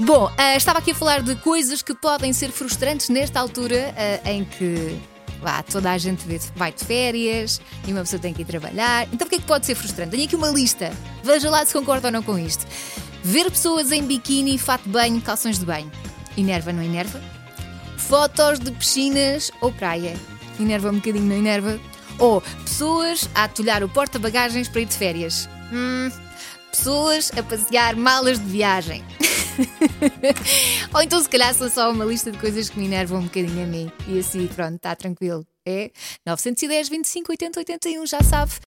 Bom, uh, estava aqui a falar de coisas que podem ser frustrantes nesta altura uh, em que lá, toda a gente vai de férias e uma pessoa tem que ir trabalhar. Então, o que é que pode ser frustrante? Tenho aqui uma lista. Veja lá se concorda ou não com isto. Ver pessoas em biquíni, fato de banho, calções de banho. Enerva, não enerva? Fotos de piscinas ou praia. Enerva um bocadinho, não enerva? Ou pessoas a atulhar o porta-bagagens para ir de férias. Hum, pessoas a passear malas de viagem. Ou então, se calhar, são só uma lista de coisas que me enervam um bocadinho a mim. E assim, pronto, está tranquilo. É 910, 25, 80, 81, já sabe.